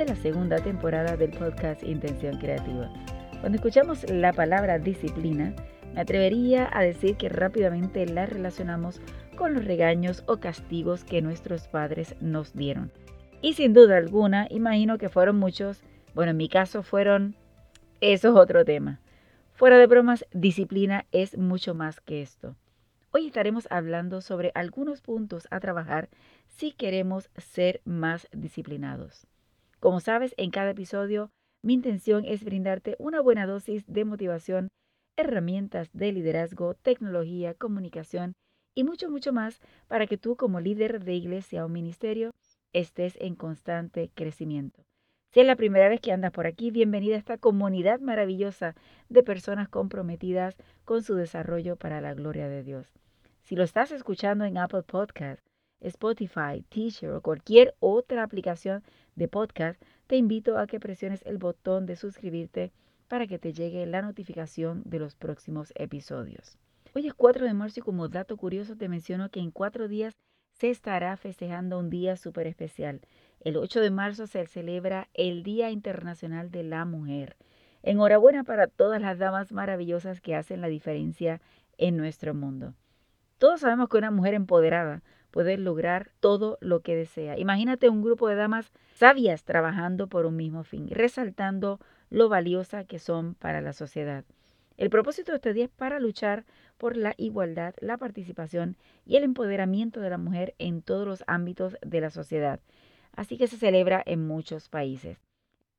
de la segunda temporada del podcast Intención Creativa. Cuando escuchamos la palabra disciplina, me atrevería a decir que rápidamente la relacionamos con los regaños o castigos que nuestros padres nos dieron. Y sin duda alguna, imagino que fueron muchos, bueno, en mi caso fueron, eso es otro tema. Fuera de bromas, disciplina es mucho más que esto. Hoy estaremos hablando sobre algunos puntos a trabajar si queremos ser más disciplinados. Como sabes, en cada episodio mi intención es brindarte una buena dosis de motivación, herramientas de liderazgo, tecnología, comunicación y mucho, mucho más para que tú como líder de iglesia o ministerio estés en constante crecimiento. Si es la primera vez que andas por aquí, bienvenida a esta comunidad maravillosa de personas comprometidas con su desarrollo para la gloria de Dios. Si lo estás escuchando en Apple Podcast, Spotify, Teacher o cualquier otra aplicación de podcast, te invito a que presiones el botón de suscribirte para que te llegue la notificación de los próximos episodios. Hoy es 4 de marzo y como dato curioso te menciono que en cuatro días se estará festejando un día súper especial. El 8 de marzo se celebra el Día Internacional de la Mujer. Enhorabuena para todas las damas maravillosas que hacen la diferencia en nuestro mundo. Todos sabemos que una mujer empoderada puede lograr todo lo que desea. Imagínate un grupo de damas sabias trabajando por un mismo fin, resaltando lo valiosa que son para la sociedad. El propósito de este día es para luchar por la igualdad, la participación y el empoderamiento de la mujer en todos los ámbitos de la sociedad. Así que se celebra en muchos países.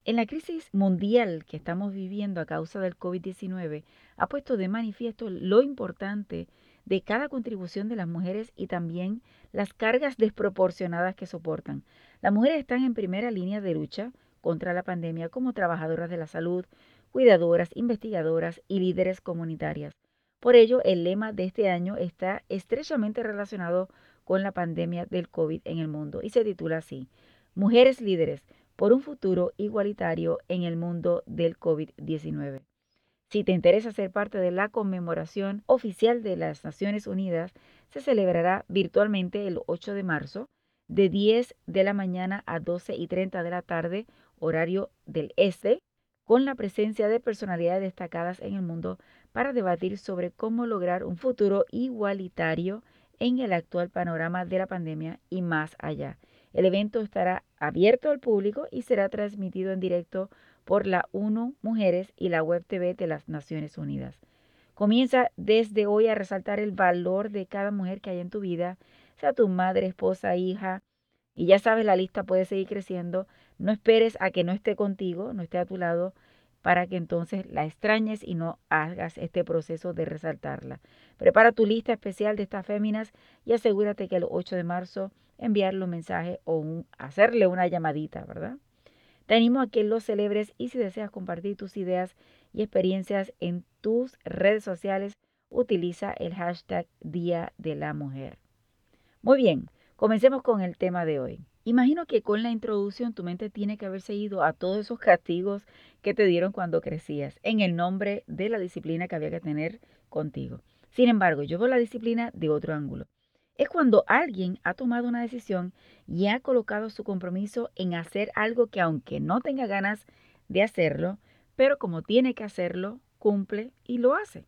En la crisis mundial que estamos viviendo a causa del COVID-19 ha puesto de manifiesto lo importante de cada contribución de las mujeres y también las cargas desproporcionadas que soportan. Las mujeres están en primera línea de lucha contra la pandemia como trabajadoras de la salud, cuidadoras, investigadoras y líderes comunitarias. Por ello, el lema de este año está estrechamente relacionado con la pandemia del COVID en el mundo y se titula así, Mujeres líderes por un futuro igualitario en el mundo del COVID-19. Si te interesa ser parte de la conmemoración oficial de las Naciones Unidas, se celebrará virtualmente el 8 de marzo de 10 de la mañana a 12 y 30 de la tarde, horario del este, con la presencia de personalidades destacadas en el mundo para debatir sobre cómo lograr un futuro igualitario en el actual panorama de la pandemia y más allá. El evento estará abierto al público y será transmitido en directo por la UNO Mujeres y la Web TV de las Naciones Unidas. Comienza desde hoy a resaltar el valor de cada mujer que hay en tu vida, sea tu madre, esposa, hija, y ya sabes, la lista puede seguir creciendo. No esperes a que no esté contigo, no esté a tu lado, para que entonces la extrañes y no hagas este proceso de resaltarla. Prepara tu lista especial de estas féminas y asegúrate que el 8 de marzo enviarle un mensaje o hacerle una llamadita, ¿verdad? Te animo a que lo celebres y si deseas compartir tus ideas y experiencias en tus redes sociales, utiliza el hashtag Día de la Mujer. Muy bien, comencemos con el tema de hoy. Imagino que con la introducción tu mente tiene que haberse ido a todos esos castigos que te dieron cuando crecías, en el nombre de la disciplina que había que tener contigo. Sin embargo, yo veo la disciplina de otro ángulo es cuando alguien ha tomado una decisión y ha colocado su compromiso en hacer algo que aunque no tenga ganas de hacerlo, pero como tiene que hacerlo, cumple y lo hace.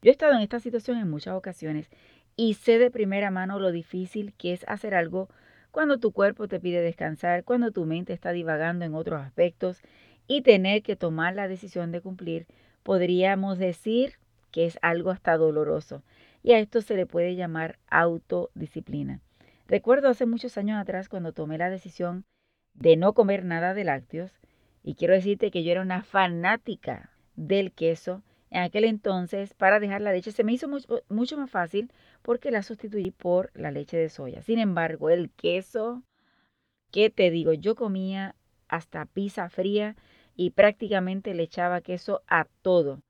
Yo he estado en esta situación en muchas ocasiones y sé de primera mano lo difícil que es hacer algo cuando tu cuerpo te pide descansar, cuando tu mente está divagando en otros aspectos y tener que tomar la decisión de cumplir, podríamos decir que es algo hasta doloroso y a esto se le puede llamar autodisciplina. Recuerdo hace muchos años atrás cuando tomé la decisión de no comer nada de lácteos y quiero decirte que yo era una fanática del queso. En aquel entonces, para dejar la leche, se me hizo mucho, mucho más fácil porque la sustituí por la leche de soya. Sin embargo, el queso, ¿qué te digo? Yo comía hasta pizza fría y prácticamente le echaba queso a todo.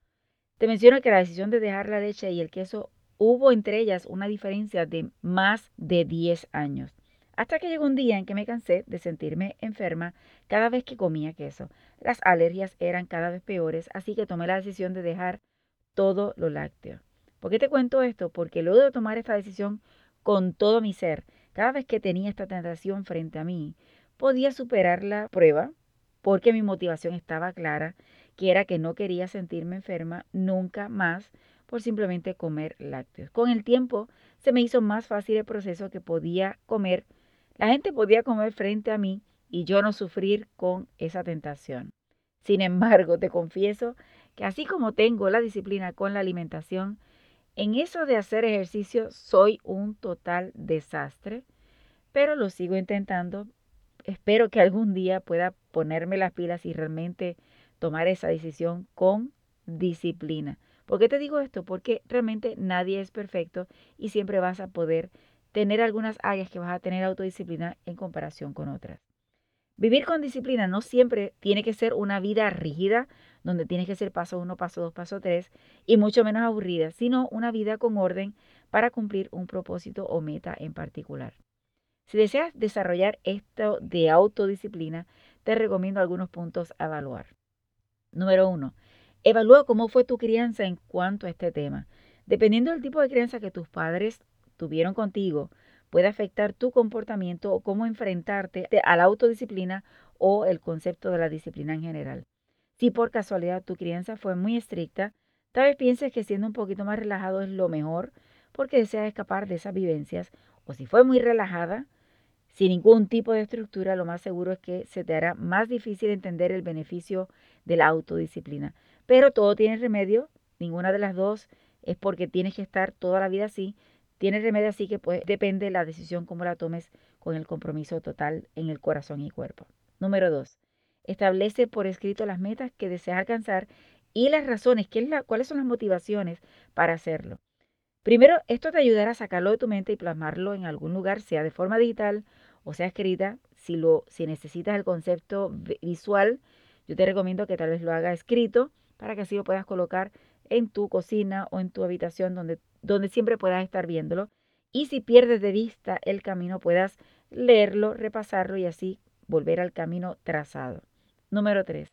Te menciono que la decisión de dejar la leche y el queso hubo entre ellas una diferencia de más de 10 años. Hasta que llegó un día en que me cansé de sentirme enferma cada vez que comía queso. Las alergias eran cada vez peores, así que tomé la decisión de dejar todo lo lácteo. ¿Por qué te cuento esto? Porque luego de tomar esta decisión con todo mi ser, cada vez que tenía esta tentación frente a mí, podía superar la prueba porque mi motivación estaba clara, que era que no quería sentirme enferma nunca más por simplemente comer lácteos. Con el tiempo se me hizo más fácil el proceso que podía comer la gente podía comer frente a mí y yo no sufrir con esa tentación. Sin embargo, te confieso que así como tengo la disciplina con la alimentación, en eso de hacer ejercicio soy un total desastre, pero lo sigo intentando. Espero que algún día pueda ponerme las pilas y realmente tomar esa decisión con disciplina. ¿Por qué te digo esto? Porque realmente nadie es perfecto y siempre vas a poder tener algunas áreas que vas a tener autodisciplina en comparación con otras. Vivir con disciplina no siempre tiene que ser una vida rígida, donde tienes que ser paso uno, paso dos, paso tres, y mucho menos aburrida, sino una vida con orden para cumplir un propósito o meta en particular. Si deseas desarrollar esto de autodisciplina, te recomiendo algunos puntos a evaluar. Número uno, evalúa cómo fue tu crianza en cuanto a este tema. Dependiendo del tipo de crianza que tus padres tuvieron contigo puede afectar tu comportamiento o cómo enfrentarte a la autodisciplina o el concepto de la disciplina en general. Si por casualidad tu crianza fue muy estricta, tal vez pienses que siendo un poquito más relajado es lo mejor porque deseas escapar de esas vivencias, o si fue muy relajada, sin ningún tipo de estructura, lo más seguro es que se te hará más difícil entender el beneficio de la autodisciplina. Pero todo tiene remedio, ninguna de las dos es porque tienes que estar toda la vida así, tiene remedio así que pues depende de la decisión como la tomes con el compromiso total en el corazón y cuerpo. Número dos, establece por escrito las metas que deseas alcanzar y las razones, ¿qué es la, cuáles son las motivaciones para hacerlo. Primero, esto te ayudará a sacarlo de tu mente y plasmarlo en algún lugar, sea de forma digital o sea escrita. Si, lo, si necesitas el concepto visual, yo te recomiendo que tal vez lo haga escrito para que así lo puedas colocar en tu cocina o en tu habitación donde, donde siempre puedas estar viéndolo. Y si pierdes de vista el camino, puedas leerlo, repasarlo y así volver al camino trazado. Número 3.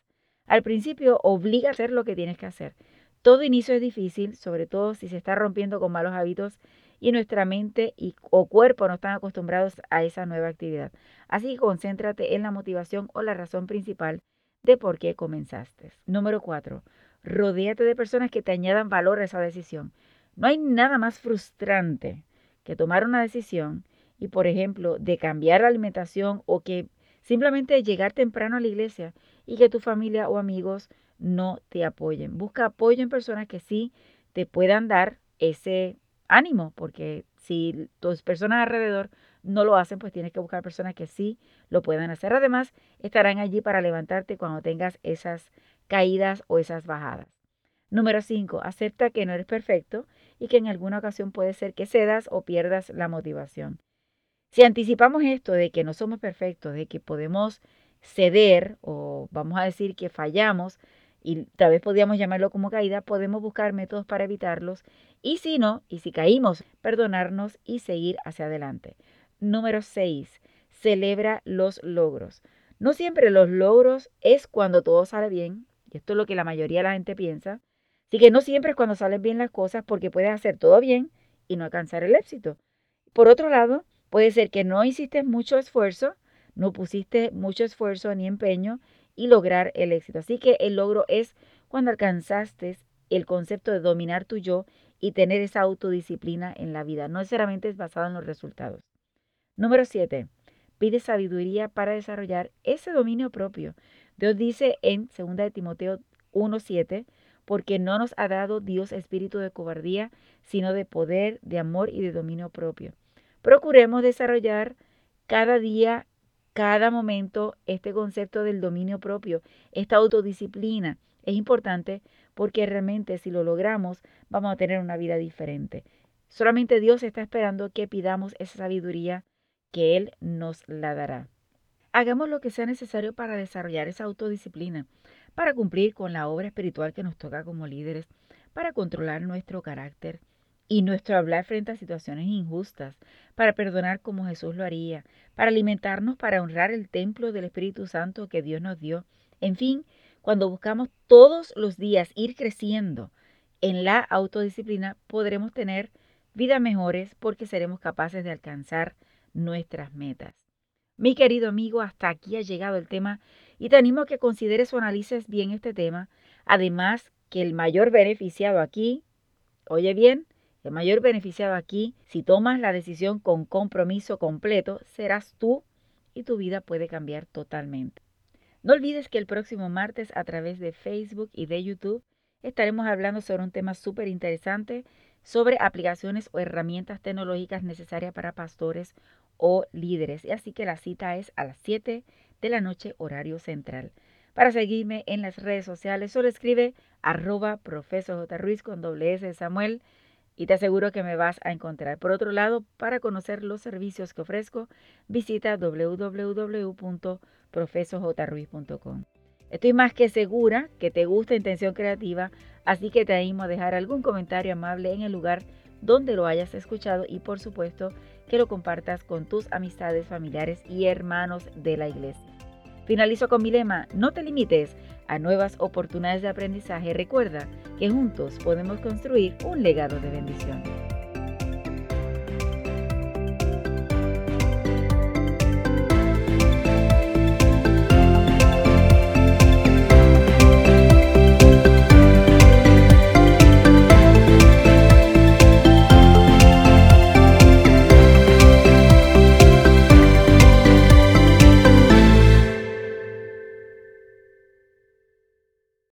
Al principio obliga a hacer lo que tienes que hacer. Todo inicio es difícil, sobre todo si se está rompiendo con malos hábitos y nuestra mente y, o cuerpo no están acostumbrados a esa nueva actividad. Así que concéntrate en la motivación o la razón principal de por qué comenzaste. Número 4. Rodéate de personas que te añadan valor a esa decisión. No hay nada más frustrante que tomar una decisión y, por ejemplo, de cambiar la alimentación o que simplemente llegar temprano a la iglesia y que tu familia o amigos no te apoyen. Busca apoyo en personas que sí te puedan dar ese ánimo, porque si tus personas alrededor no lo hacen, pues tienes que buscar personas que sí lo puedan hacer. Además, estarán allí para levantarte cuando tengas esas caídas o esas bajadas. Número 5. Acepta que no eres perfecto y que en alguna ocasión puede ser que cedas o pierdas la motivación. Si anticipamos esto de que no somos perfectos, de que podemos ceder o vamos a decir que fallamos, y tal vez podríamos llamarlo como caída, podemos buscar métodos para evitarlos y si no, y si caímos, perdonarnos y seguir hacia adelante. Número 6. Celebra los logros. No siempre los logros es cuando todo sale bien, y esto es lo que la mayoría de la gente piensa. Así que no siempre es cuando salen bien las cosas porque puedes hacer todo bien y no alcanzar el éxito. Por otro lado, puede ser que no hiciste mucho esfuerzo, no pusiste mucho esfuerzo ni empeño y lograr el éxito. Así que el logro es cuando alcanzaste el concepto de dominar tu yo y tener esa autodisciplina en la vida. No necesariamente es basado en los resultados. Número 7. Pide sabiduría para desarrollar ese dominio propio. Dios dice en 2 de Timoteo 1.7, porque no nos ha dado Dios espíritu de cobardía, sino de poder, de amor y de dominio propio. Procuremos desarrollar cada día, cada momento, este concepto del dominio propio, esta autodisciplina. Es importante porque realmente si lo logramos vamos a tener una vida diferente. Solamente Dios está esperando que pidamos esa sabiduría que Él nos la dará. hagamos lo que sea necesario para desarrollar esa autodisciplina, para cumplir con la obra espiritual que nos toca como líderes, para controlar nuestro carácter y nuestro hablar frente a situaciones injustas, para perdonar como Jesús lo haría, para alimentarnos, para honrar el templo del Espíritu Santo que Dios nos dio. En fin, cuando buscamos todos los días ir creciendo en la autodisciplina, podremos tener vidas mejores porque seremos capaces de alcanzar nuestras metas. Mi querido amigo, hasta aquí ha llegado el tema y te animo a que consideres o analices bien este tema. Además, que el mayor beneficiado aquí, oye bien, el mayor beneficiado aquí, si tomas la decisión con compromiso completo, serás tú y tu vida puede cambiar totalmente. No olvides que el próximo martes a través de Facebook y de YouTube estaremos hablando sobre un tema súper interesante sobre aplicaciones o herramientas tecnológicas necesarias para pastores o líderes. Y así que la cita es a las 7 de la noche horario central. Para seguirme en las redes sociales, solo escribe arroba profesor J. Con doble S de Samuel y te aseguro que me vas a encontrar. Por otro lado, para conocer los servicios que ofrezco, visita www.profesorjruiz.com. Estoy más que segura que te gusta Intención Creativa, así que te animo a dejar algún comentario amable en el lugar donde lo hayas escuchado y por supuesto que lo compartas con tus amistades, familiares y hermanos de la iglesia. Finalizo con mi lema, no te limites a nuevas oportunidades de aprendizaje. Recuerda que juntos podemos construir un legado de bendición.